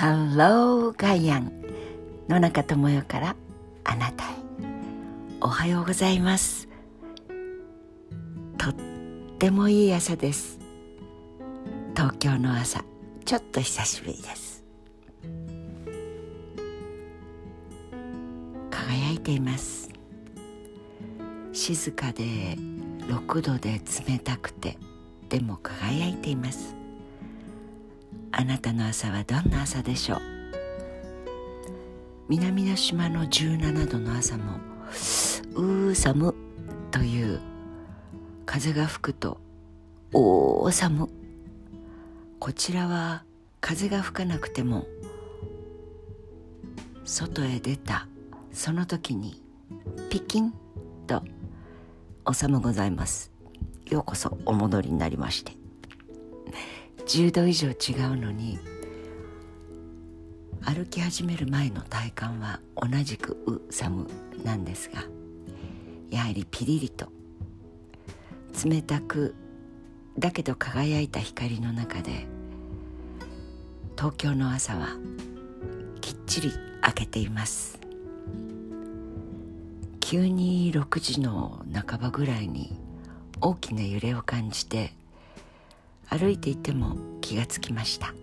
ハローガイアン野中智代からあなたへ。おはようございます。とってもいい朝です。東京の朝ちょっと久しぶりです。輝いています。静かで6度で冷たくてでも輝いています。あなたの朝はどんな朝でしょう？南の島の17度の朝もうー寒という風が吹くとおー寒こちらは風が吹かなくても外へ出たその時にピキンとお寒ございます。ようこそお戻りになりまして。10度以上違うのに歩き始める前の体感は同じくう寒なんですがやはりピリリと冷たくだけど輝いた光の中で東京の朝はきっちり明けています。急に6時の半ばぐらいに大きな揺れを感じて歩いていても気がつきました。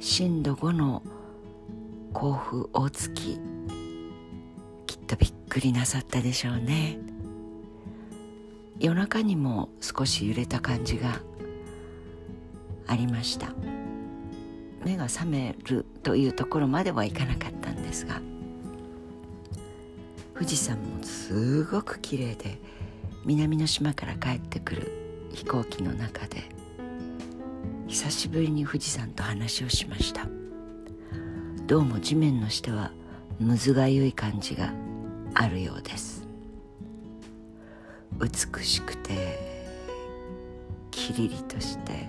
震度5の甲府大月。きっとびっくりなさったでしょうね。夜中にも少し揺れた感じがありました。目が覚めるというところまではいかなかったんですが。富士山もすごく綺麗で南の島から帰ってくる飛行機の中で久しぶりに富士山と話をしました。どうも地面の下はむずがゆい感じがあるようです。美しくてキリリとして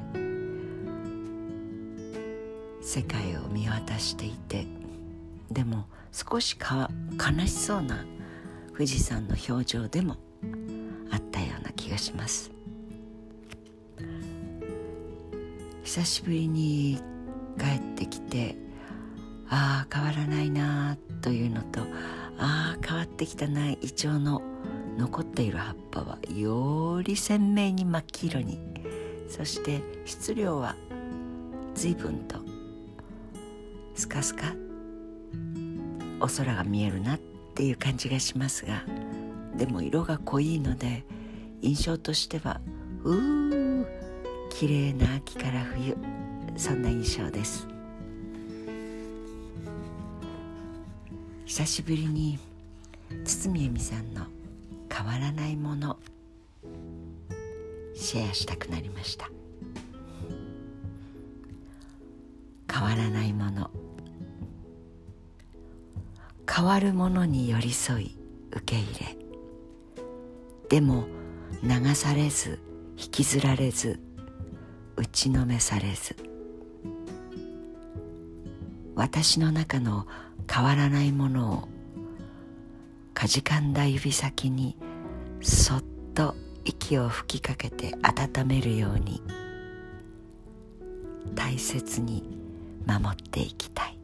世界を見渡していてでも少しか悲しそうな富士山の表情でもあったような気がします。久しぶりに帰ってきてああ変わらないなというのとああ変わってきたなイチョウの残っている葉っぱはより鮮明に真っ黄色に。そして質量は随分とスカスカ。お空が見えるなっていう感じがしますがでも色が濃いので印象としてはうー綺麗な秋から冬。そんな印象です。久しぶりに堤恵美さんの「変わらないもの」シェアしたくなりました。変わらないもの。変わるものに寄り添い受け入れ。でも流されず引きずられず打ちのめされず。私の中の変わらないものをかじかんだ指先にそっと息を吹きかけて温めるように大切に守っていきたい。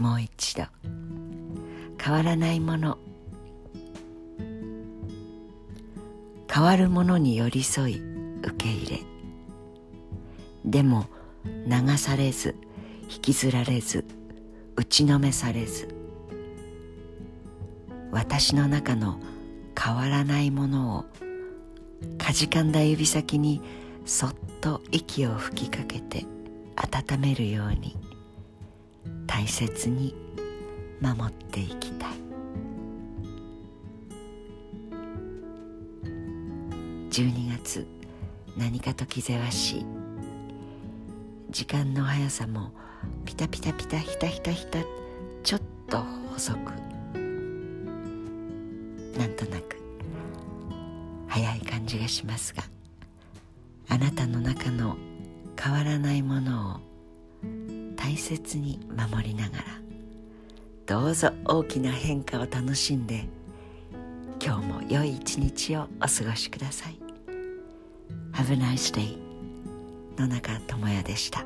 もう一度。変わらないもの変わるものに寄り添い受け入れ。でも流されず引きずられず打ちのめされず。私の中の変わらないものをかじかんだ指先にそっと息を吹きかけて温めるように大切に守っていきたい。12月何かと気ぜわしい。時間の速さもピタピタピタひたひたひたちょっと細く。なんとなく。早い感じがしますがあなたの中の変わらないものを大切に守りながらどうぞ大きな変化を楽しんで今日も良い一日をお過ごしください。Have a nice day 野中智也でした